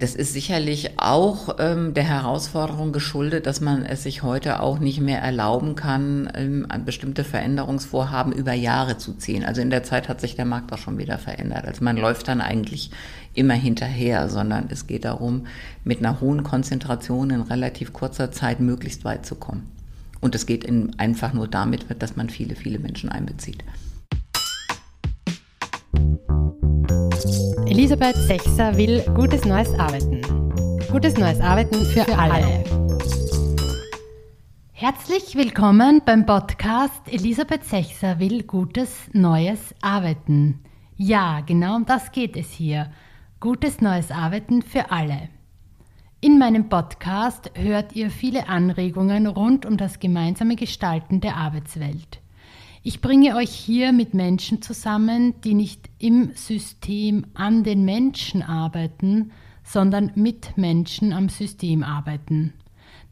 Das ist sicherlich auch ähm, der Herausforderung geschuldet, dass man es sich heute auch nicht mehr erlauben kann, ähm, bestimmte Veränderungsvorhaben über Jahre zu ziehen. Also in der Zeit hat sich der Markt auch schon wieder verändert. Also man läuft dann eigentlich immer hinterher, sondern es geht darum, mit einer hohen Konzentration in relativ kurzer Zeit möglichst weit zu kommen. Und es geht in, einfach nur damit, dass man viele, viele Menschen einbezieht. Elisabeth Sechser will gutes neues Arbeiten. Gutes neues Arbeiten für, für alle. Herzlich willkommen beim Podcast Elisabeth Sechser will gutes neues Arbeiten. Ja, genau um das geht es hier. Gutes neues Arbeiten für alle. In meinem Podcast hört ihr viele Anregungen rund um das gemeinsame Gestalten der Arbeitswelt. Ich bringe euch hier mit Menschen zusammen, die nicht im System an den Menschen arbeiten, sondern mit Menschen am System arbeiten.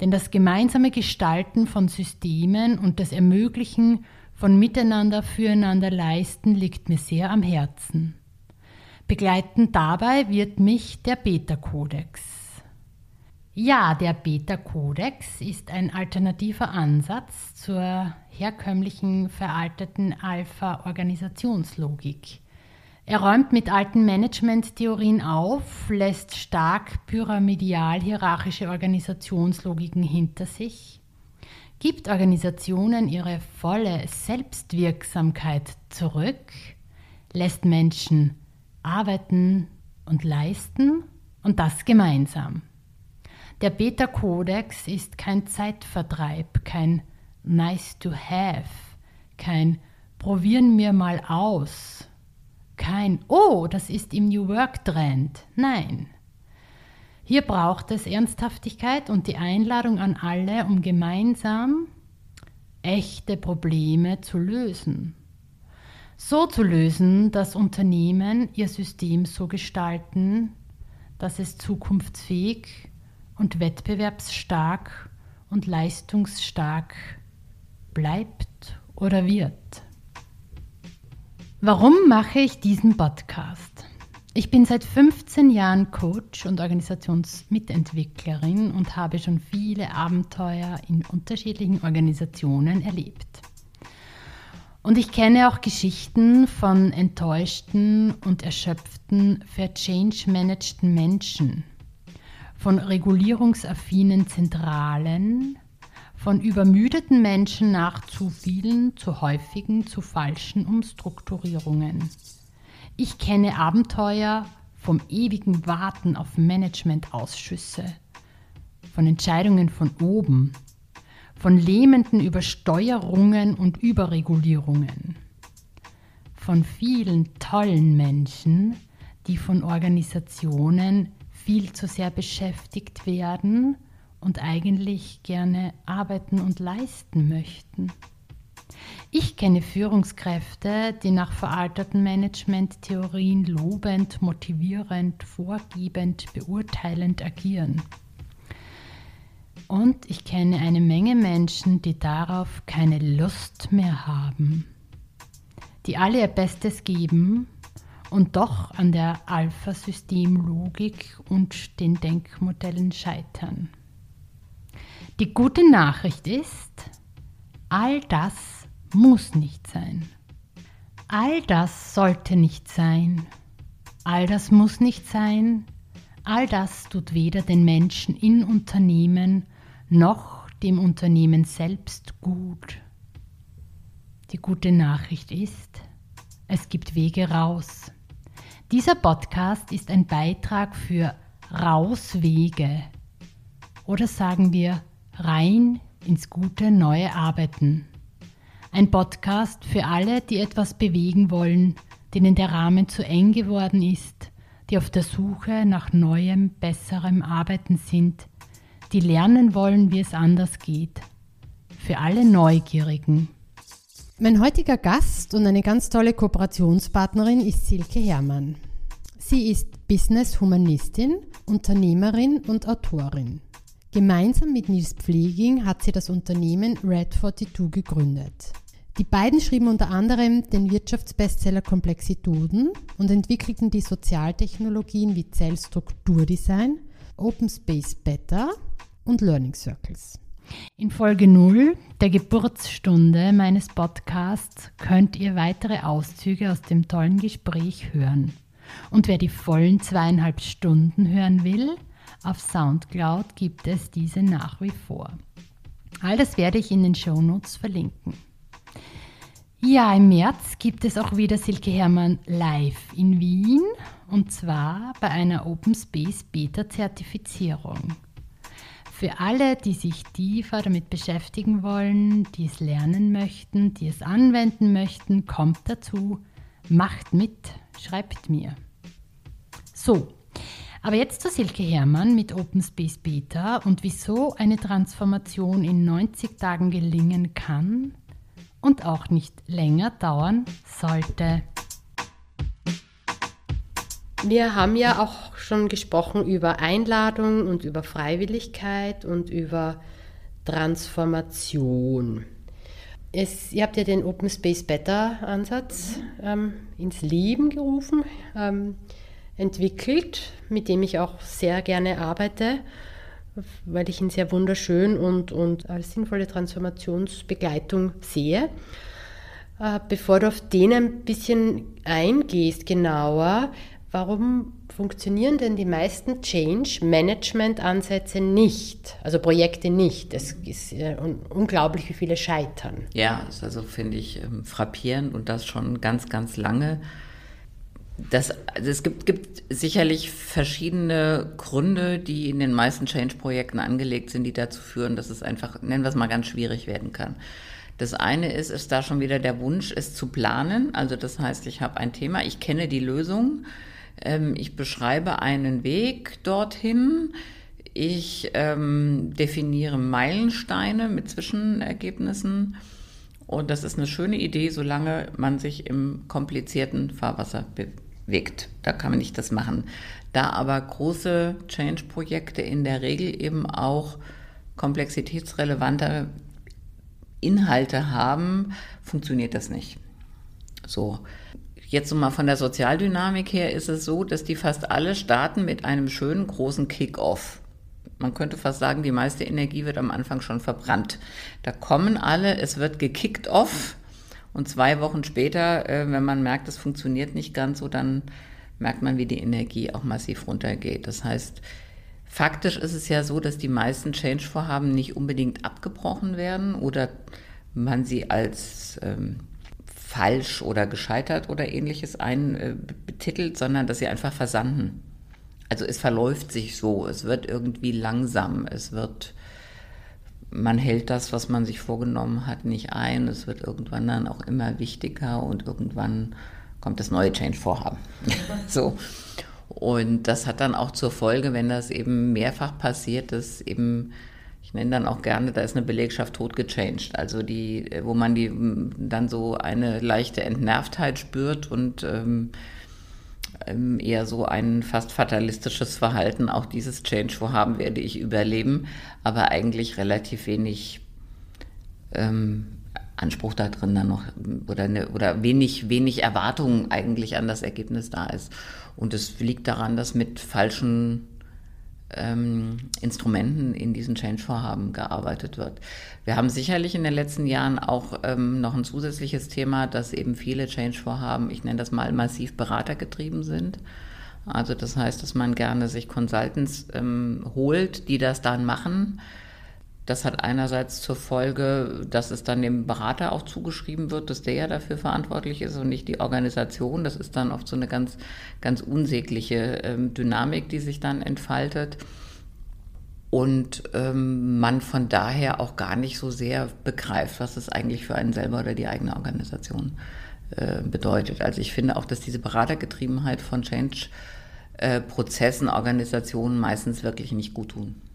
Denn das gemeinsame Gestalten von Systemen und das Ermöglichen von Miteinander füreinander leisten liegt mir sehr am Herzen. Begleitend dabei wird mich der Beta-Kodex. Ja, der Beta-Kodex ist ein alternativer Ansatz zur herkömmlichen veralteten Alpha-Organisationslogik. Er räumt mit alten Management-Theorien auf, lässt stark pyramidal-hierarchische Organisationslogiken hinter sich, gibt Organisationen ihre volle Selbstwirksamkeit zurück, lässt Menschen arbeiten und leisten und das gemeinsam. Der Beta-Kodex ist kein Zeitvertreib, kein Nice to have, kein Probieren wir mal aus, kein Oh, das ist im New Work Trend. Nein. Hier braucht es Ernsthaftigkeit und die Einladung an alle, um gemeinsam echte Probleme zu lösen. So zu lösen, dass Unternehmen ihr System so gestalten, dass es zukunftsfähig und wettbewerbsstark und leistungsstark bleibt oder wird. Warum mache ich diesen Podcast? Ich bin seit 15 Jahren Coach und Organisationsmitentwicklerin und habe schon viele Abenteuer in unterschiedlichen Organisationen erlebt. Und ich kenne auch Geschichten von enttäuschten und erschöpften, verchange-managten Menschen – von regulierungsaffinen Zentralen, von übermüdeten Menschen nach zu vielen, zu häufigen, zu falschen Umstrukturierungen. Ich kenne Abenteuer vom ewigen Warten auf Managementausschüsse, von Entscheidungen von oben, von lähmenden Übersteuerungen und Überregulierungen, von vielen tollen Menschen, die von Organisationen viel zu sehr beschäftigt werden und eigentlich gerne arbeiten und leisten möchten. Ich kenne Führungskräfte, die nach veralterten Management-Theorien lobend, motivierend, vorgebend, beurteilend agieren. Und ich kenne eine Menge Menschen, die darauf keine Lust mehr haben, die alle ihr Bestes geben, und doch an der Alpha-System-Logik und den Denkmodellen scheitern. Die gute Nachricht ist, all das muss nicht sein. All das sollte nicht sein. All das muss nicht sein. All das tut weder den Menschen in Unternehmen noch dem Unternehmen selbst gut. Die gute Nachricht ist, es gibt Wege raus. Dieser Podcast ist ein Beitrag für Rauswege oder sagen wir rein ins gute neue Arbeiten. Ein Podcast für alle, die etwas bewegen wollen, denen der Rahmen zu eng geworden ist, die auf der Suche nach neuem, besserem Arbeiten sind, die lernen wollen, wie es anders geht. Für alle Neugierigen. Mein heutiger Gast und eine ganz tolle Kooperationspartnerin ist Silke Herrmann. Sie ist Business-Humanistin, Unternehmerin und Autorin. Gemeinsam mit Nils Pfleging hat sie das Unternehmen Red 42 gegründet. Die beiden schrieben unter anderem den Wirtschaftsbestseller Komplexituden und entwickelten die Sozialtechnologien wie Zellstrukturdesign, Open Space Beta und Learning Circles. In Folge 0 der Geburtsstunde meines Podcasts könnt ihr weitere Auszüge aus dem tollen Gespräch hören. Und wer die vollen zweieinhalb Stunden hören will, auf Soundcloud gibt es diese nach wie vor. All das werde ich in den Shownotes verlinken. Ja, im März gibt es auch wieder Silke Hermann live in Wien und zwar bei einer Open Space Beta Zertifizierung. Für alle, die sich tiefer damit beschäftigen wollen, die es lernen möchten, die es anwenden möchten, kommt dazu, macht mit, schreibt mir. So, aber jetzt zu Silke Hermann mit Open Space Beta und wieso eine Transformation in 90 Tagen gelingen kann und auch nicht länger dauern sollte. Wir haben ja auch schon gesprochen über Einladung und über Freiwilligkeit und über Transformation. Es, ihr habt ja den Open Space Better Ansatz ähm, ins Leben gerufen, ähm, entwickelt, mit dem ich auch sehr gerne arbeite weil ich ihn sehr wunderschön und, und als sinnvolle Transformationsbegleitung sehe. Äh, bevor du auf den ein bisschen eingehst, genauer, warum funktionieren denn die meisten Change-Management-Ansätze nicht, also Projekte nicht? Es ist unglaublich, wie viele scheitern. Ja, also finde ich ähm, frappierend und das schon ganz, ganz lange das, also es gibt, gibt sicherlich verschiedene Gründe, die in den meisten Change-Projekten angelegt sind, die dazu führen, dass es einfach, nennen wir es mal, ganz schwierig werden kann. Das eine ist, ist da schon wieder der Wunsch, es zu planen. Also das heißt, ich habe ein Thema, ich kenne die Lösung, ähm, ich beschreibe einen Weg dorthin, ich ähm, definiere Meilensteine mit Zwischenergebnissen. Und das ist eine schöne Idee, solange man sich im komplizierten Fahrwasser bewegt. Da kann man nicht das machen. Da aber große Change-Projekte in der Regel eben auch komplexitätsrelevante Inhalte haben, funktioniert das nicht. So. Jetzt mal von der Sozialdynamik her ist es so, dass die fast alle starten mit einem schönen großen Kick-off. Man könnte fast sagen, die meiste Energie wird am Anfang schon verbrannt. Da kommen alle, es wird gekickt off und zwei Wochen später, äh, wenn man merkt, es funktioniert nicht ganz so, dann merkt man, wie die Energie auch massiv runtergeht. Das heißt, faktisch ist es ja so, dass die meisten Change-Vorhaben nicht unbedingt abgebrochen werden oder man sie als ähm, falsch oder gescheitert oder ähnliches einbetitelt, äh, sondern dass sie einfach versanden. Also es verläuft sich so, es wird irgendwie langsam, es wird man hält das, was man sich vorgenommen hat, nicht ein. Es wird irgendwann dann auch immer wichtiger und irgendwann kommt das neue Change-Vorhaben. so. Und das hat dann auch zur Folge, wenn das eben mehrfach passiert, dass eben, ich nenne dann auch gerne, da ist eine Belegschaft tot gechanged. Also die, wo man die dann so eine leichte Entnervtheit spürt und ähm, ähm, eher so ein fast fatalistisches Verhalten. Auch dieses Change-Vorhaben werde ich überleben, aber eigentlich relativ wenig ähm, Anspruch da drin dann noch oder, eine, oder wenig, wenig Erwartung eigentlich an das Ergebnis da ist. Und es liegt daran, dass mit falschen ähm, Instrumenten in diesen Change-Vorhaben gearbeitet wird. Wir haben sicherlich in den letzten Jahren auch ähm, noch ein zusätzliches Thema, dass eben viele Change-Vorhaben, ich nenne das mal massiv beratergetrieben sind. Also das heißt, dass man gerne sich Consultants ähm, holt, die das dann machen das hat einerseits zur Folge, dass es dann dem Berater auch zugeschrieben wird, dass der ja dafür verantwortlich ist und nicht die Organisation. Das ist dann oft so eine ganz, ganz unsägliche ähm, Dynamik, die sich dann entfaltet. Und ähm, man von daher auch gar nicht so sehr begreift, was es eigentlich für einen selber oder die eigene Organisation äh, bedeutet. Also ich finde auch, dass diese Beratergetriebenheit von Change-Prozessen, äh, Organisationen meistens wirklich nicht gut tun.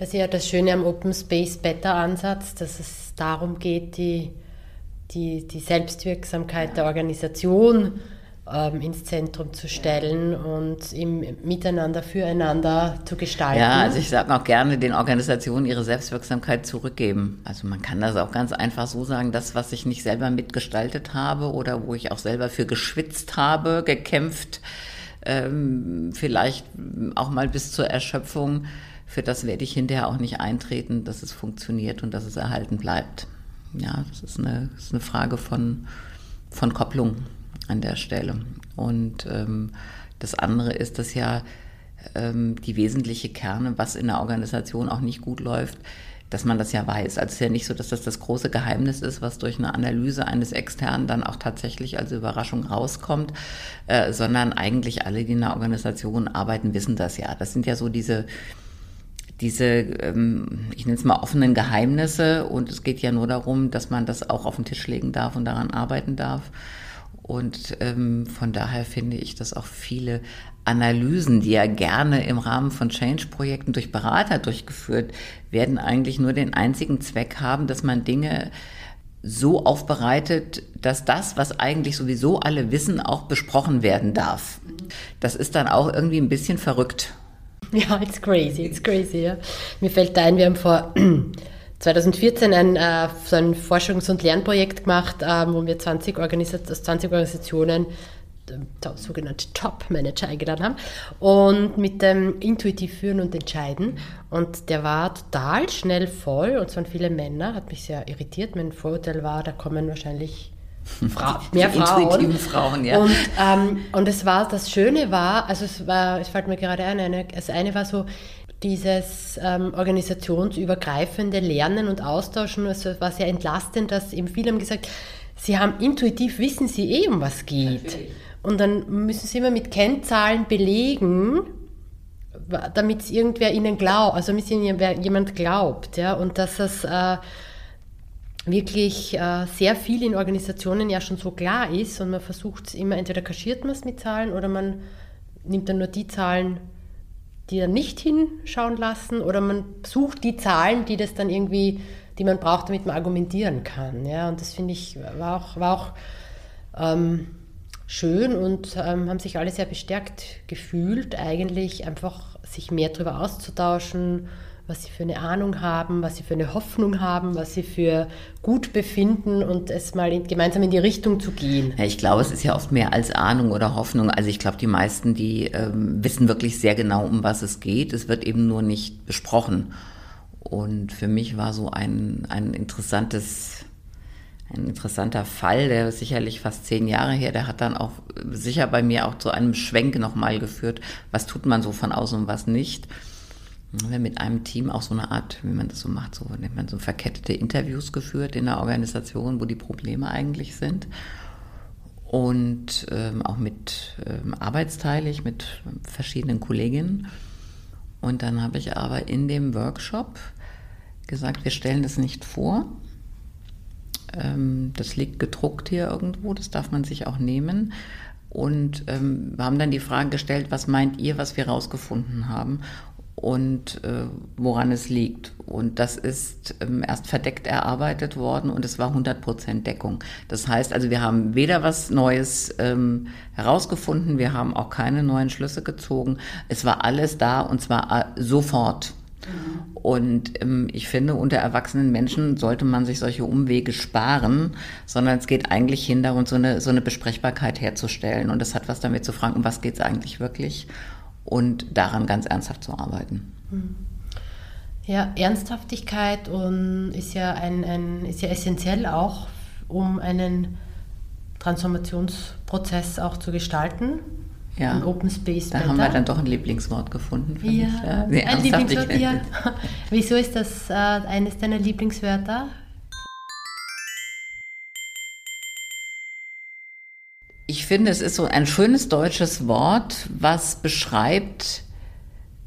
Das ist ja das Schöne am Open Space Better Ansatz, dass es darum geht, die, die, die Selbstwirksamkeit der Organisation ähm, ins Zentrum zu stellen und im Miteinander, füreinander zu gestalten. Ja, also ich sage auch gerne, den Organisationen ihre Selbstwirksamkeit zurückgeben. Also man kann das auch ganz einfach so sagen, das, was ich nicht selber mitgestaltet habe oder wo ich auch selber für geschwitzt habe, gekämpft, ähm, vielleicht auch mal bis zur Erschöpfung, für das werde ich hinterher auch nicht eintreten, dass es funktioniert und dass es erhalten bleibt. Ja, das ist eine, das ist eine Frage von, von Kopplung an der Stelle. Und ähm, das andere ist, dass ja ähm, die wesentliche Kerne, was in der Organisation auch nicht gut läuft, dass man das ja weiß. Also es ist ja nicht so, dass das das große Geheimnis ist, was durch eine Analyse eines Externen dann auch tatsächlich als Überraschung rauskommt, äh, sondern eigentlich alle, die in der Organisation arbeiten, wissen das ja. Das sind ja so diese diese, ähm, ich nenne es mal offenen Geheimnisse und es geht ja nur darum, dass man das auch auf den Tisch legen darf und daran arbeiten darf. Und ähm, von daher finde ich, dass auch viele Analysen, die ja gerne im Rahmen von Change-Projekten durch Berater durchgeführt werden, eigentlich nur den einzigen Zweck haben, dass man Dinge so aufbereitet, dass das, was eigentlich sowieso alle wissen, auch besprochen werden darf. Das ist dann auch irgendwie ein bisschen verrückt. Ja, it's crazy, it's crazy. Ja. Mir fällt ein, wir haben vor 2014 ein, äh, so ein Forschungs- und Lernprojekt gemacht, äh, wo wir 20, Organisat 20 Organisationen äh, sogenannte Top-Manager eingeladen haben und mit dem intuitiv führen und entscheiden. Und der war total schnell voll und es waren viele Männer, hat mich sehr irritiert. Mein Vorurteil war, da kommen wahrscheinlich Fra mehr Frauen. Frauen ja. Und, ähm, und es war, das Schöne war, also es war, es fällt mir gerade ein, eine, das eine war so, dieses ähm, organisationsübergreifende Lernen und Austauschen, also war sehr entlastend, dass eben viele haben gesagt, sie haben intuitiv wissen sie eh, um was geht. Natürlich. Und dann müssen sie immer mit Kennzahlen belegen, damit es irgendwer ihnen glaubt, also damit ihnen jemand glaubt, ja, und dass es äh, wirklich äh, sehr viel in Organisationen ja schon so klar ist und man versucht immer, entweder kaschiert man es mit Zahlen oder man nimmt dann nur die Zahlen, die dann nicht hinschauen lassen oder man sucht die Zahlen, die das dann irgendwie, die man braucht, damit man argumentieren kann. Ja, und das finde ich war auch, war auch ähm, schön und ähm, haben sich alle sehr bestärkt gefühlt, eigentlich einfach sich mehr darüber auszutauschen, was sie für eine Ahnung haben, was sie für eine Hoffnung haben, was sie für gut befinden und es mal in, gemeinsam in die Richtung zu gehen. Ja, ich glaube, es ist ja oft mehr als Ahnung oder Hoffnung. Also ich glaube, die meisten, die ähm, wissen wirklich sehr genau, um was es geht. Es wird eben nur nicht besprochen. Und für mich war so ein, ein interessantes ein interessanter Fall, der ist sicherlich fast zehn Jahre her, der hat dann auch sicher bei mir auch zu einem Schwenk nochmal geführt, was tut man so von außen und was nicht haben wir mit einem Team auch so eine Art, wie man das so macht, so nennt man so verkettete Interviews geführt in der Organisation, wo die Probleme eigentlich sind. Und ähm, auch mit ähm, arbeitsteilig, mit verschiedenen Kolleginnen. Und dann habe ich aber in dem Workshop gesagt, wir stellen das nicht vor. Ähm, das liegt gedruckt hier irgendwo, das darf man sich auch nehmen. Und ähm, wir haben dann die Frage gestellt, was meint ihr, was wir rausgefunden haben? Und äh, woran es liegt. Und das ist ähm, erst verdeckt erarbeitet worden und es war 100 Prozent Deckung. Das heißt also, wir haben weder was Neues ähm, herausgefunden, wir haben auch keine neuen Schlüsse gezogen. Es war alles da und zwar äh, sofort. Mhm. Und ähm, ich finde, unter erwachsenen Menschen sollte man sich solche Umwege sparen, sondern es geht eigentlich hin darum, so eine, so eine Besprechbarkeit herzustellen. Und das hat was damit zu fragen, was geht es eigentlich wirklich? Und daran ganz ernsthaft zu arbeiten. Ja, Ernsthaftigkeit und ist, ja ein, ein, ist ja essentiell auch, um einen Transformationsprozess auch zu gestalten. Ja, ein Open Space. Da Better. haben wir dann doch ein Lieblingswort gefunden. Ja, ich, ja. ein Lieblingswort, ja. Wieso ist das äh, eines deiner Lieblingswörter? Finde, es ist so ein schönes deutsches Wort, was beschreibt,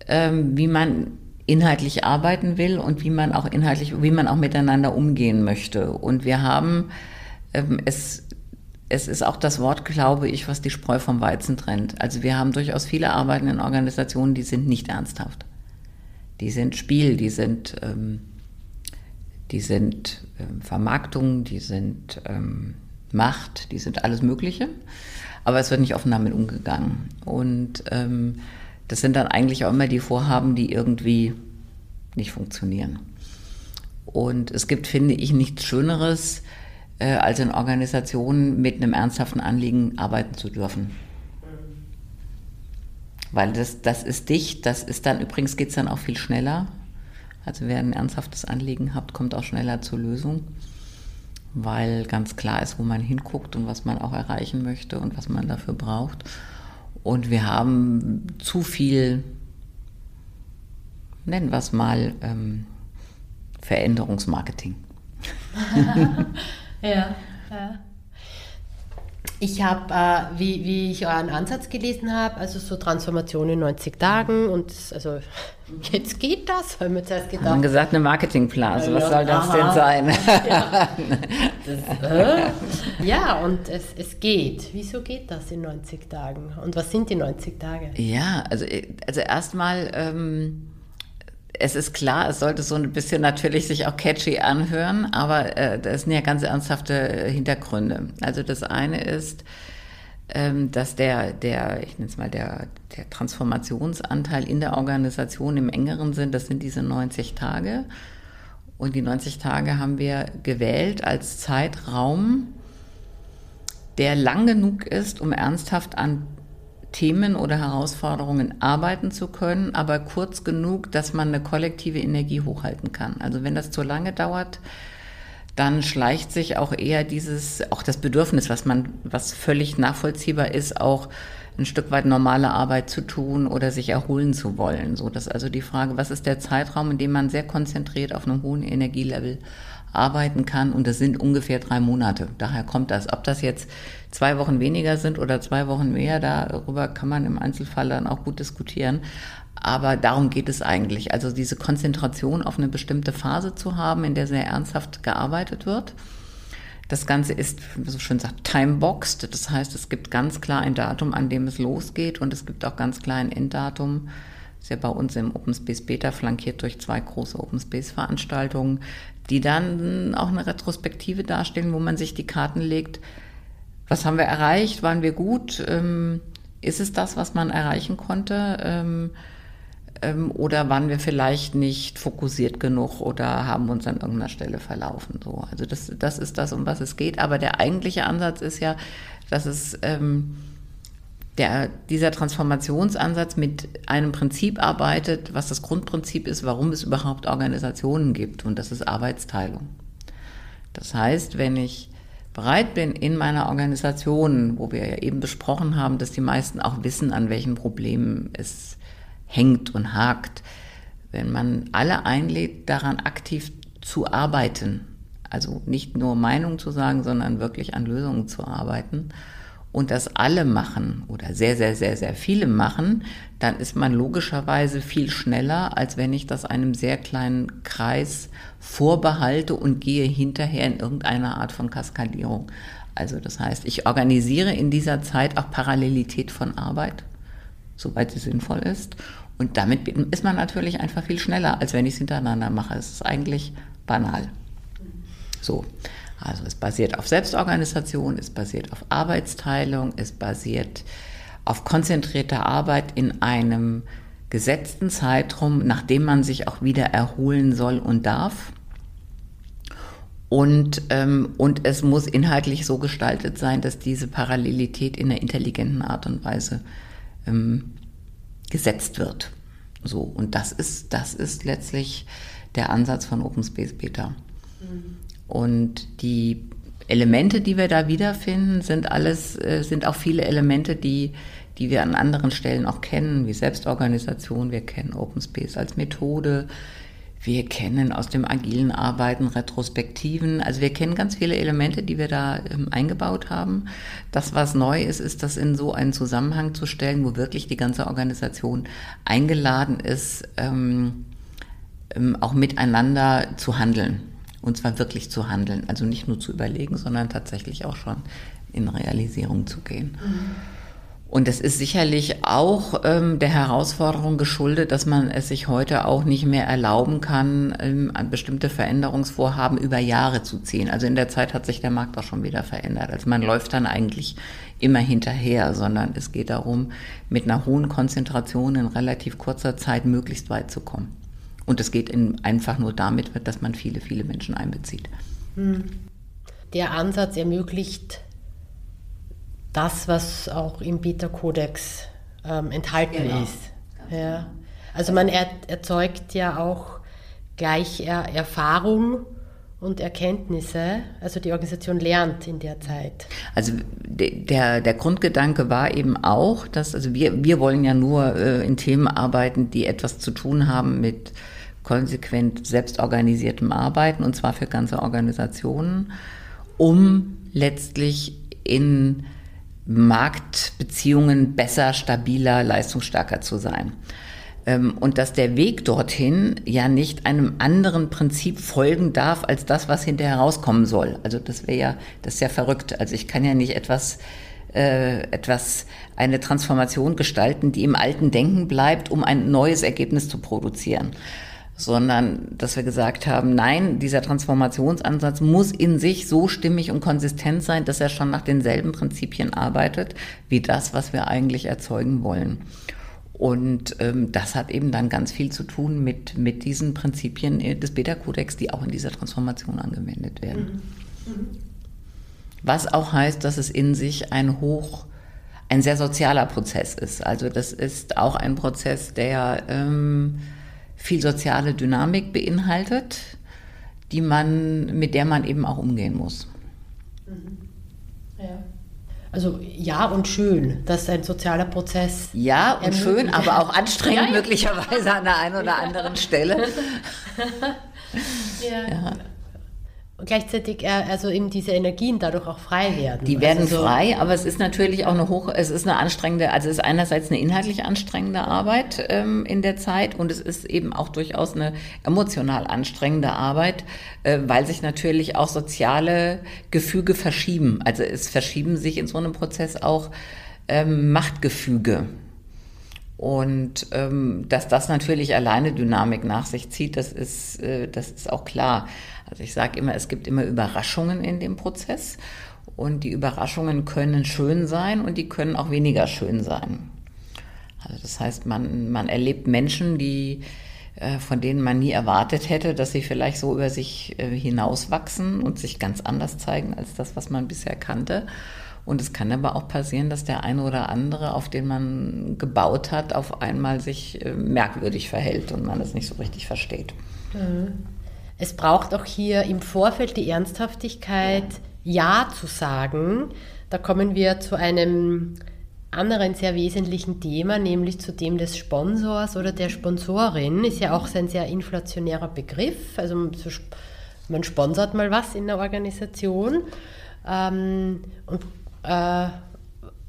ähm, wie man inhaltlich arbeiten will und wie man auch inhaltlich, wie man auch miteinander umgehen möchte. Und wir haben ähm, es es ist auch das Wort, glaube ich, was die Spreu vom Weizen trennt. Also wir haben durchaus viele Arbeiten in Organisationen, die sind nicht ernsthaft. Die sind Spiel, die sind, ähm, die sind ähm, Vermarktung, die sind ähm, Macht, die sind alles Mögliche. Aber es wird nicht offen damit umgegangen. Und ähm, das sind dann eigentlich auch immer die Vorhaben, die irgendwie nicht funktionieren. Und es gibt, finde ich, nichts Schöneres, äh, als in Organisationen mit einem ernsthaften Anliegen arbeiten zu dürfen. Weil das, das ist dicht, das ist dann, übrigens geht es dann auch viel schneller. Also wer ein ernsthaftes Anliegen hat, kommt auch schneller zur Lösung, weil ganz klar ist, wo man hinguckt und was man auch erreichen möchte und was man dafür braucht. Und wir haben zu viel, nennen wir es mal, ähm, Veränderungsmarketing. ja, ja. Ich habe, äh, wie, wie ich euren Ansatz gelesen habe, also so Transformation in 90 Tagen und also jetzt geht das, haben wir zuerst gedacht. Haben gesagt, eine Marketingblase, ja, was soll das aha. denn sein? Ja, das, äh, ja und es, es geht. Wieso geht das in 90 Tagen? Und was sind die 90 Tage? Ja, also, also erstmal... Ähm, es ist klar, es sollte so ein bisschen natürlich sich auch catchy anhören, aber äh, das sind ja ganz ernsthafte Hintergründe. Also das eine ist, ähm, dass der, der, ich nenne es mal, der, der Transformationsanteil in der Organisation im engeren Sinn, das sind diese 90 Tage. Und die 90 Tage haben wir gewählt als Zeitraum, der lang genug ist, um ernsthaft an Themen oder Herausforderungen arbeiten zu können, aber kurz genug, dass man eine kollektive Energie hochhalten kann. Also wenn das zu lange dauert, dann schleicht sich auch eher dieses, auch das Bedürfnis, was man, was völlig nachvollziehbar ist, auch ein Stück weit normale Arbeit zu tun oder sich erholen zu wollen. So, dass also die Frage, was ist der Zeitraum, in dem man sehr konzentriert auf einem hohen Energielevel arbeiten kann. Und das sind ungefähr drei Monate. Daher kommt das. Ob das jetzt zwei Wochen weniger sind oder zwei Wochen mehr, darüber kann man im Einzelfall dann auch gut diskutieren. Aber darum geht es eigentlich. Also diese Konzentration auf eine bestimmte Phase zu haben, in der sehr ernsthaft gearbeitet wird. Das Ganze ist, wie man so schön sagt, timeboxed. Das heißt, es gibt ganz klar ein Datum, an dem es losgeht und es gibt auch ganz klar ein Enddatum, ist ja bei uns im Open Space Beta flankiert durch zwei große Open Space Veranstaltungen, die dann auch eine Retrospektive darstellen, wo man sich die Karten legt. Was haben wir erreicht? Waren wir gut? Ähm, ist es das, was man erreichen konnte? Ähm, ähm, oder waren wir vielleicht nicht fokussiert genug oder haben uns an irgendeiner Stelle verlaufen? So, also das, das ist das, um was es geht. Aber der eigentliche Ansatz ist ja, dass es ähm, der, dieser Transformationsansatz mit einem Prinzip arbeitet, was das Grundprinzip ist, warum es überhaupt Organisationen gibt. Und das ist Arbeitsteilung. Das heißt, wenn ich bereit bin, in meiner Organisation, wo wir ja eben besprochen haben, dass die meisten auch wissen, an welchen Problemen es hängt und hakt, wenn man alle einlädt, daran aktiv zu arbeiten, also nicht nur Meinung zu sagen, sondern wirklich an Lösungen zu arbeiten, und das alle machen oder sehr, sehr, sehr, sehr viele machen, dann ist man logischerweise viel schneller, als wenn ich das einem sehr kleinen Kreis vorbehalte und gehe hinterher in irgendeiner Art von Kaskadierung. Also das heißt, ich organisiere in dieser Zeit auch Parallelität von Arbeit, soweit sie sinnvoll ist. Und damit ist man natürlich einfach viel schneller, als wenn ich es hintereinander mache. Es ist eigentlich banal. So. Also es basiert auf Selbstorganisation, es basiert auf Arbeitsteilung, es basiert auf konzentrierter Arbeit in einem gesetzten Zeitraum, nachdem man sich auch wieder erholen soll und darf. Und, ähm, und es muss inhaltlich so gestaltet sein, dass diese Parallelität in einer intelligenten Art und Weise ähm, gesetzt wird. So, und das ist, das ist letztlich der Ansatz von Open Space Beta. Mhm. Und die Elemente, die wir da wiederfinden, sind alles, äh, sind auch viele Elemente, die, die wir an anderen Stellen auch kennen, wie Selbstorganisation. Wir kennen Open Space als Methode. Wir kennen aus dem agilen Arbeiten Retrospektiven. Also wir kennen ganz viele Elemente, die wir da ähm, eingebaut haben. Das, was neu ist, ist das in so einen Zusammenhang zu stellen, wo wirklich die ganze Organisation eingeladen ist, ähm, ähm, auch miteinander zu handeln und zwar wirklich zu handeln. Also nicht nur zu überlegen, sondern tatsächlich auch schon in Realisierung zu gehen. Mhm. Und es ist sicherlich auch ähm, der Herausforderung geschuldet, dass man es sich heute auch nicht mehr erlauben kann, ähm, an bestimmte Veränderungsvorhaben über Jahre zu ziehen. Also in der Zeit hat sich der Markt auch schon wieder verändert. Also man läuft dann eigentlich immer hinterher, sondern es geht darum, mit einer hohen Konzentration in relativ kurzer Zeit möglichst weit zu kommen. Und es geht in, einfach nur damit, dass man viele, viele Menschen einbezieht. Hm. Der Ansatz ermöglicht das, was auch im Beta-Kodex ähm, enthalten genau. ist. Ja. Also man er, erzeugt ja auch gleich er, Erfahrung und Erkenntnisse. Also die Organisation lernt in der Zeit. Also der, der Grundgedanke war eben auch, dass, also wir, wir wollen ja nur äh, in Themen arbeiten, die etwas zu tun haben mit konsequent selbstorganisiertem Arbeiten und zwar für ganze Organisationen, um letztlich in Marktbeziehungen besser, stabiler, leistungsstarker zu sein. Ähm, und dass der Weg dorthin ja nicht einem anderen Prinzip folgen darf als das, was hinterher rauskommen soll. Also das wäre ja, das ist ja verrückt. Also ich kann ja nicht etwas, äh, etwas, eine Transformation gestalten, die im alten Denken bleibt, um ein neues Ergebnis zu produzieren sondern dass wir gesagt haben, nein, dieser Transformationsansatz muss in sich so stimmig und konsistent sein, dass er schon nach denselben Prinzipien arbeitet, wie das, was wir eigentlich erzeugen wollen. Und ähm, das hat eben dann ganz viel zu tun mit, mit diesen Prinzipien des Beta-Kodex, die auch in dieser Transformation angewendet werden. Mhm. Mhm. Was auch heißt, dass es in sich ein hoch, ein sehr sozialer Prozess ist. Also das ist auch ein Prozess, der ähm, viel soziale Dynamik beinhaltet, die man, mit der man eben auch umgehen muss. Mhm. Ja. Also ja und schön, dass ein sozialer Prozess. Ja und schön, aber auch anstrengend ja, möglicherweise an der einen oder anderen Stelle. ja. ja gleichzeitig äh, also eben diese Energien dadurch auch frei werden. Die werden also so frei, aber es ist natürlich auch eine hoch, es ist eine anstrengende, also es ist einerseits eine inhaltlich anstrengende Arbeit ähm, in der Zeit und es ist eben auch durchaus eine emotional anstrengende Arbeit, äh, weil sich natürlich auch soziale Gefüge verschieben. Also es verschieben sich in so einem Prozess auch ähm, Machtgefüge. Und ähm, dass das natürlich alleine Dynamik nach sich zieht, das ist, äh, das ist auch klar. Also ich sage immer, es gibt immer Überraschungen in dem Prozess und die Überraschungen können schön sein und die können auch weniger schön sein. Also das heißt, man, man erlebt Menschen, die äh, von denen man nie erwartet hätte, dass sie vielleicht so über sich äh, hinauswachsen und sich ganz anders zeigen als das, was man bisher kannte. Und es kann aber auch passieren, dass der eine oder andere, auf den man gebaut hat, auf einmal sich äh, merkwürdig verhält und man es nicht so richtig versteht. Mhm. Es braucht auch hier im Vorfeld die Ernsthaftigkeit, Ja zu sagen. Da kommen wir zu einem anderen sehr wesentlichen Thema, nämlich zu dem des Sponsors oder der Sponsorin. Ist ja auch ein sehr inflationärer Begriff. Also man sponsert mal was in der Organisation. Ähm, und äh,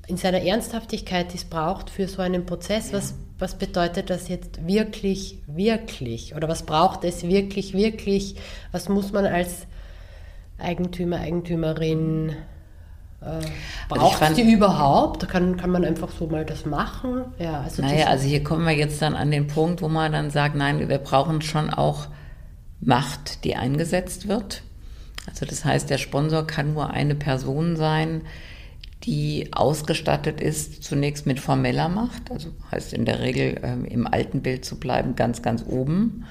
in seiner Ernsthaftigkeit, die es braucht für so einen Prozess, was was bedeutet das jetzt wirklich, wirklich? Oder was braucht es wirklich, wirklich? Was muss man als Eigentümer, Eigentümerin äh, also braucht also die überhaupt? Kann, kann man einfach so mal das machen? Ja, also naja, also hier kommen wir jetzt dann an den Punkt, wo man dann sagt, nein, wir brauchen schon auch Macht, die eingesetzt wird. Also das heißt, der Sponsor kann nur eine Person sein, die ausgestattet ist zunächst mit formeller Macht, also heißt in der Regel ähm, im alten Bild zu bleiben, ganz, ganz oben.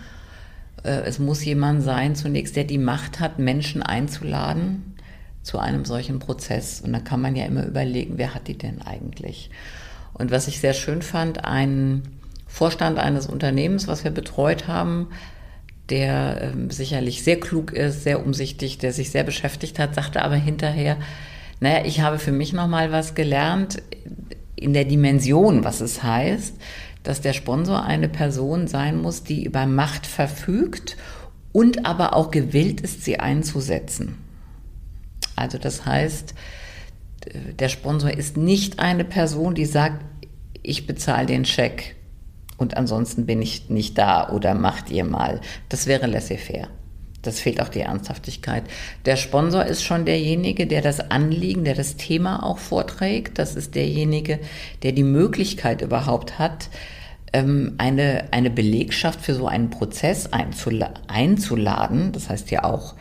Äh, es muss jemand sein zunächst, der die Macht hat, Menschen einzuladen zu einem solchen Prozess. Und da kann man ja immer überlegen, wer hat die denn eigentlich? Und was ich sehr schön fand, ein Vorstand eines Unternehmens, was wir betreut haben, der äh, sicherlich sehr klug ist, sehr umsichtig, der sich sehr beschäftigt hat, sagte aber hinterher, naja, ich habe für mich nochmal was gelernt in der Dimension, was es heißt, dass der Sponsor eine Person sein muss, die über Macht verfügt und aber auch gewillt ist, sie einzusetzen. Also das heißt, der Sponsor ist nicht eine Person, die sagt, ich bezahle den Scheck und ansonsten bin ich nicht da oder macht ihr mal. Das wäre laissez-faire. Das fehlt auch die Ernsthaftigkeit. Der Sponsor ist schon derjenige, der das Anliegen, der das Thema auch vorträgt. Das ist derjenige, der die Möglichkeit überhaupt hat, ähm, eine, eine Belegschaft für so einen Prozess einzuladen. Das heißt ja auch,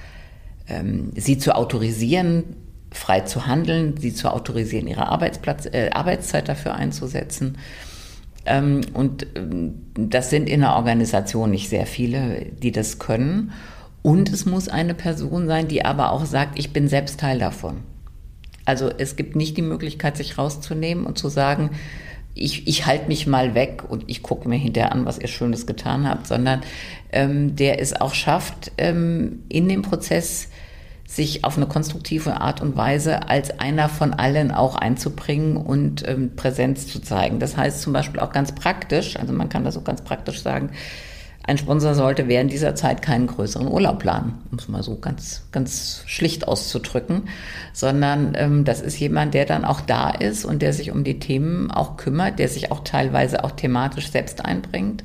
ähm, sie zu autorisieren, frei zu handeln, sie zu autorisieren, ihre Arbeitsplatz, äh, Arbeitszeit dafür einzusetzen. Ähm, und das sind in der Organisation nicht sehr viele, die das können. Und es muss eine Person sein, die aber auch sagt, ich bin selbst Teil davon. Also es gibt nicht die Möglichkeit, sich rauszunehmen und zu sagen, ich, ich halte mich mal weg und ich gucke mir hinterher an, was ihr Schönes getan habt, sondern ähm, der es auch schafft, ähm, in dem Prozess sich auf eine konstruktive Art und Weise als einer von allen auch einzubringen und ähm, Präsenz zu zeigen. Das heißt zum Beispiel auch ganz praktisch, also man kann das auch ganz praktisch sagen, ein Sponsor sollte während dieser Zeit keinen größeren Urlaub planen, um es mal so ganz, ganz schlicht auszudrücken, sondern ähm, das ist jemand, der dann auch da ist und der sich um die Themen auch kümmert, der sich auch teilweise auch thematisch selbst einbringt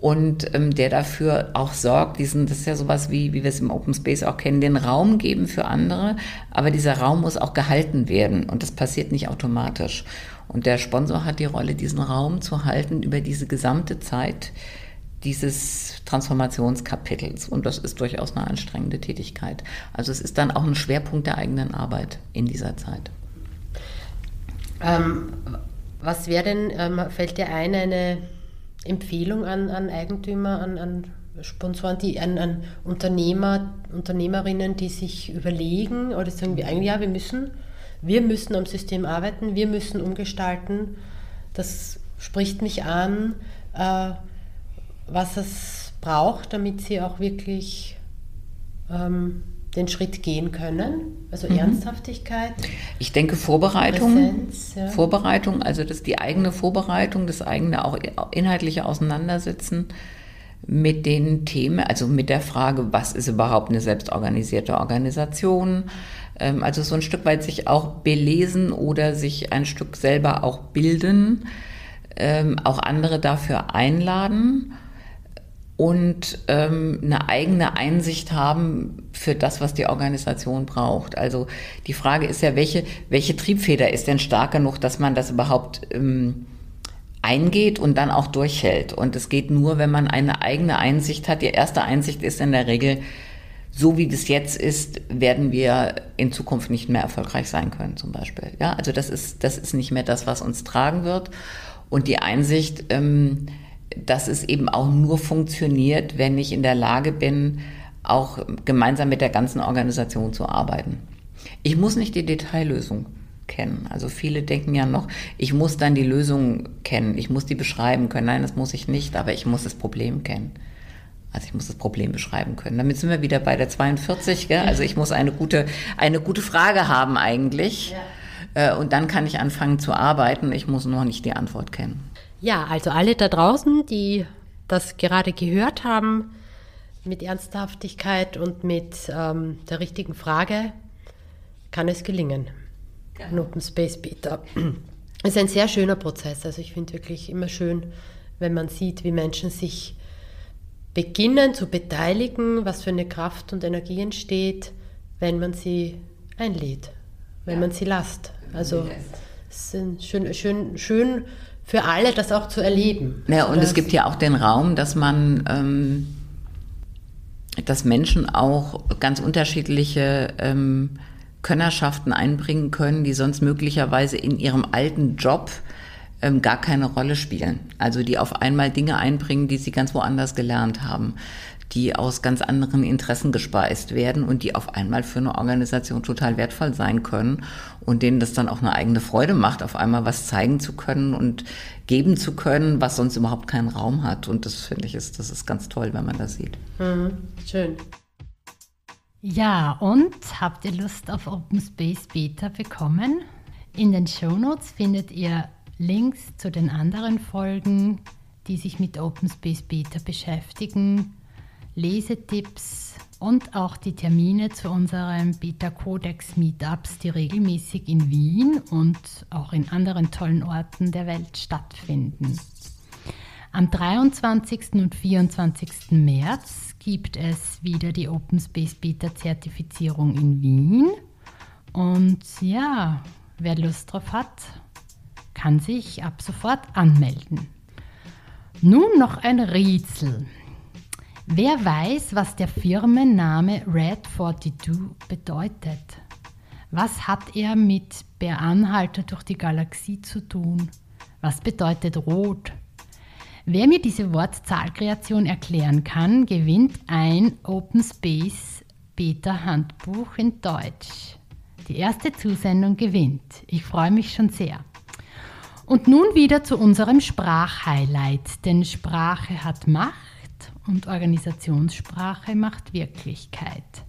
und ähm, der dafür auch sorgt, diesen, das ist ja sowas wie, wie wir es im Open Space auch kennen, den Raum geben für andere, aber dieser Raum muss auch gehalten werden und das passiert nicht automatisch. Und der Sponsor hat die Rolle, diesen Raum zu halten über diese gesamte Zeit, dieses Transformationskapitels. Und das ist durchaus eine anstrengende Tätigkeit. Also es ist dann auch ein Schwerpunkt der eigenen Arbeit in dieser Zeit. Ähm, was wäre denn, ähm, fällt dir ein, eine Empfehlung an, an Eigentümer, an, an Sponsoren, die, an, an Unternehmer, Unternehmerinnen, die sich überlegen oder sagen wir eigentlich, ja, wir müssen, wir müssen am System arbeiten, wir müssen umgestalten, das spricht mich an. Äh, was es braucht, damit sie auch wirklich ähm, den Schritt gehen können. Also mhm. Ernsthaftigkeit. Ich denke Vorbereitung. Präsenz, ja. Vorbereitung, also das die eigene Vorbereitung, das eigene auch inhaltliche Auseinandersetzen mit den Themen, also mit der Frage, was ist überhaupt eine selbstorganisierte Organisation? Ähm, also so ein Stück weit sich auch belesen oder sich ein Stück selber auch bilden, ähm, auch andere dafür einladen und ähm, eine eigene Einsicht haben für das, was die Organisation braucht. Also die Frage ist ja, welche, welche Triebfeder ist denn stark genug, dass man das überhaupt ähm, eingeht und dann auch durchhält. Und es geht nur, wenn man eine eigene Einsicht hat. Die erste Einsicht ist in der Regel, so wie das jetzt ist, werden wir in Zukunft nicht mehr erfolgreich sein können, zum Beispiel. Ja, also das ist, das ist nicht mehr das, was uns tragen wird. Und die Einsicht, ähm, dass es eben auch nur funktioniert, wenn ich in der Lage bin, auch gemeinsam mit der ganzen Organisation zu arbeiten. Ich muss nicht die Detaillösung kennen. Also viele denken ja noch, ich muss dann die Lösung kennen, ich muss die beschreiben können. Nein, das muss ich nicht, aber ich muss das Problem kennen. Also ich muss das Problem beschreiben können. Damit sind wir wieder bei der 42. Gell? Also ich muss eine gute, eine gute Frage haben eigentlich. Ja. Äh, und dann kann ich anfangen zu arbeiten. Ich muss noch nicht die Antwort kennen. Ja, also alle da draußen, die das gerade gehört haben, mit Ernsthaftigkeit und mit ähm, der richtigen Frage, kann es gelingen. Ein Open Space Beta. Es ist ein sehr schöner Prozess. Also ich finde wirklich immer schön, wenn man sieht, wie Menschen sich beginnen zu beteiligen, was für eine Kraft und Energie entsteht, wenn man sie einlädt, wenn ja. man sie lasst. Also es ist schön, schön, schön für alle das auch zu erleben. Ja, und es gibt ja auch den Raum, dass man, ähm, dass Menschen auch ganz unterschiedliche ähm, Könnerschaften einbringen können, die sonst möglicherweise in ihrem alten Job ähm, gar keine Rolle spielen. Also die auf einmal Dinge einbringen, die sie ganz woanders gelernt haben die aus ganz anderen Interessen gespeist werden und die auf einmal für eine Organisation total wertvoll sein können und denen das dann auch eine eigene Freude macht, auf einmal was zeigen zu können und geben zu können, was sonst überhaupt keinen Raum hat. Und das finde ich ist, das ist ganz toll, wenn man das sieht. Mhm, schön. Ja, und habt ihr Lust auf Open Space Beta bekommen? In den Show Notes findet ihr Links zu den anderen Folgen, die sich mit Open Space Beta beschäftigen Lesetipps und auch die Termine zu unseren Beta Codex Meetups, die regelmäßig in Wien und auch in anderen tollen Orten der Welt stattfinden. Am 23. und 24. März gibt es wieder die Open Space Beta Zertifizierung in Wien. Und ja, wer Lust drauf hat, kann sich ab sofort anmelden. Nun noch ein Rätsel. Wer weiß, was der Firmenname Red 42 bedeutet? Was hat er mit Per Anhalter durch die Galaxie zu tun? Was bedeutet rot? Wer mir diese Wortzahlkreation erklären kann, gewinnt ein Open Space Beta Handbuch in Deutsch. Die erste Zusendung gewinnt. Ich freue mich schon sehr. Und nun wieder zu unserem Sprachhighlight, denn Sprache hat Macht und Organisationssprache macht Wirklichkeit.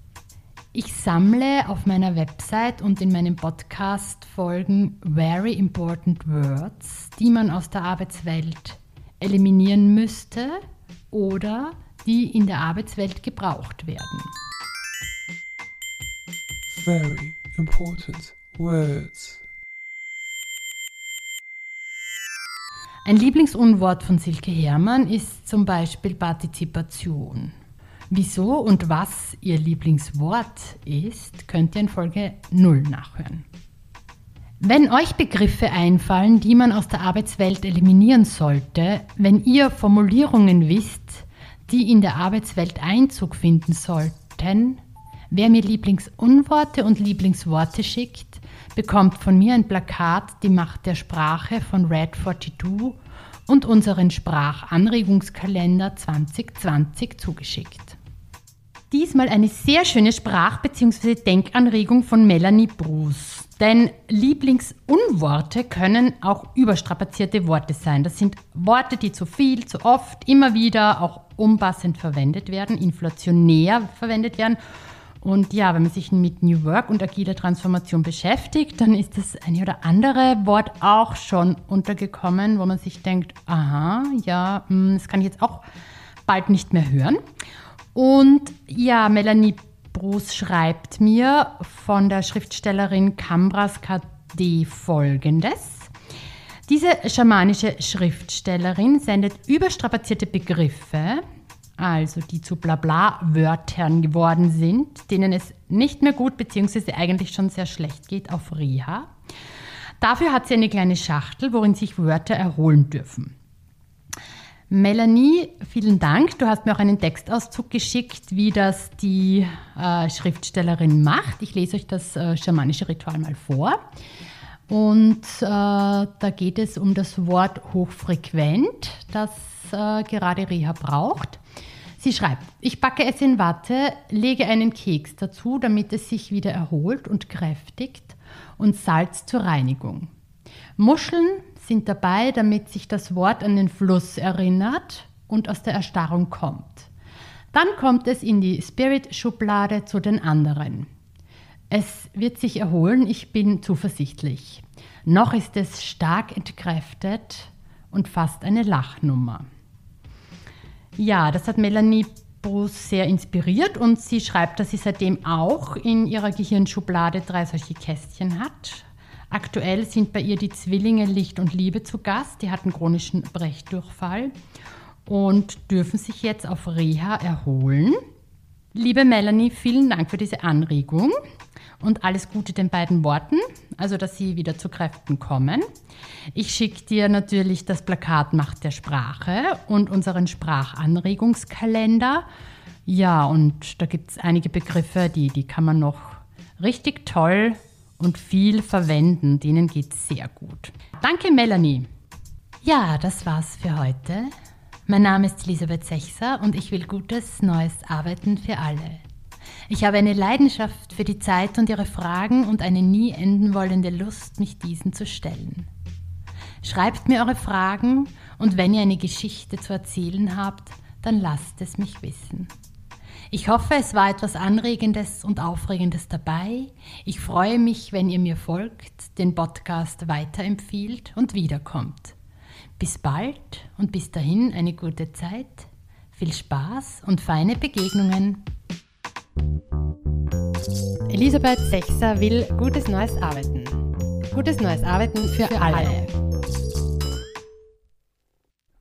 Ich sammle auf meiner Website und in meinen Podcast-Folgen very important words, die man aus der Arbeitswelt eliminieren müsste oder die in der Arbeitswelt gebraucht werden. Very important words. Ein Lieblingsunwort von Silke Herrmann ist zum Beispiel Partizipation. Wieso und was ihr Lieblingswort ist, könnt ihr in Folge 0 nachhören. Wenn euch Begriffe einfallen, die man aus der Arbeitswelt eliminieren sollte, wenn ihr Formulierungen wisst, die in der Arbeitswelt Einzug finden sollten, wer mir Lieblingsunworte und Lieblingsworte schickt, bekommt von mir ein Plakat Die Macht der Sprache von Red 42 und unseren Sprachanregungskalender 2020 zugeschickt. Diesmal eine sehr schöne Sprach- bzw. Denkanregung von Melanie Bruce. Denn Lieblingsunworte können auch überstrapazierte Worte sein. Das sind Worte, die zu viel, zu oft, immer wieder auch unpassend verwendet werden, inflationär verwendet werden und ja, wenn man sich mit New Work und agiler Transformation beschäftigt, dann ist das eine oder andere Wort auch schon untergekommen, wo man sich denkt, aha, ja, hm, das kann ich jetzt auch bald nicht mehr hören. Und ja, Melanie Bruce schreibt mir von der Schriftstellerin Cambras KD folgendes. Diese schamanische Schriftstellerin sendet überstrapazierte Begriffe, also die zu Blabla-Wörtern geworden sind, denen es nicht mehr gut bzw. eigentlich schon sehr schlecht geht, auf Reha. Dafür hat sie eine kleine Schachtel, worin sich Wörter erholen dürfen. Melanie, vielen Dank. Du hast mir auch einen Textauszug geschickt, wie das die äh, Schriftstellerin macht. Ich lese euch das äh, schamanische Ritual mal vor. Und äh, da geht es um das Wort hochfrequent, das äh, gerade Reha braucht. Sie schreibt, ich backe es in Watte, lege einen Keks dazu, damit es sich wieder erholt und kräftigt und Salz zur Reinigung. Muscheln sind dabei, damit sich das Wort an den Fluss erinnert und aus der Erstarrung kommt. Dann kommt es in die Spirit-Schublade zu den anderen. Es wird sich erholen, ich bin zuversichtlich. Noch ist es stark entkräftet und fast eine Lachnummer. Ja, das hat Melanie Bruce sehr inspiriert und sie schreibt, dass sie seitdem auch in ihrer Gehirnschublade drei solche Kästchen hat. Aktuell sind bei ihr die Zwillinge Licht und Liebe zu Gast. Die hatten chronischen Brechdurchfall und dürfen sich jetzt auf Reha erholen. Liebe Melanie, vielen Dank für diese Anregung und alles Gute den beiden Worten, also dass sie wieder zu Kräften kommen. Ich schicke dir natürlich das Plakat Macht der Sprache und unseren Sprachanregungskalender. Ja, und da gibt es einige Begriffe, die, die kann man noch richtig toll und viel verwenden. Denen geht es sehr gut. Danke, Melanie. Ja, das war's für heute. Mein Name ist Elisabeth Sechser und ich will gutes neues Arbeiten für alle. Ich habe eine Leidenschaft für die Zeit und ihre Fragen und eine nie enden wollende Lust, mich diesen zu stellen. Schreibt mir eure Fragen und wenn ihr eine Geschichte zu erzählen habt, dann lasst es mich wissen. Ich hoffe, es war etwas Anregendes und Aufregendes dabei. Ich freue mich, wenn ihr mir folgt, den Podcast weiterempfiehlt und wiederkommt. Bis bald und bis dahin eine gute Zeit, viel Spaß und feine Begegnungen. Elisabeth Sechser will gutes neues Arbeiten. Gutes neues Arbeiten für, alle.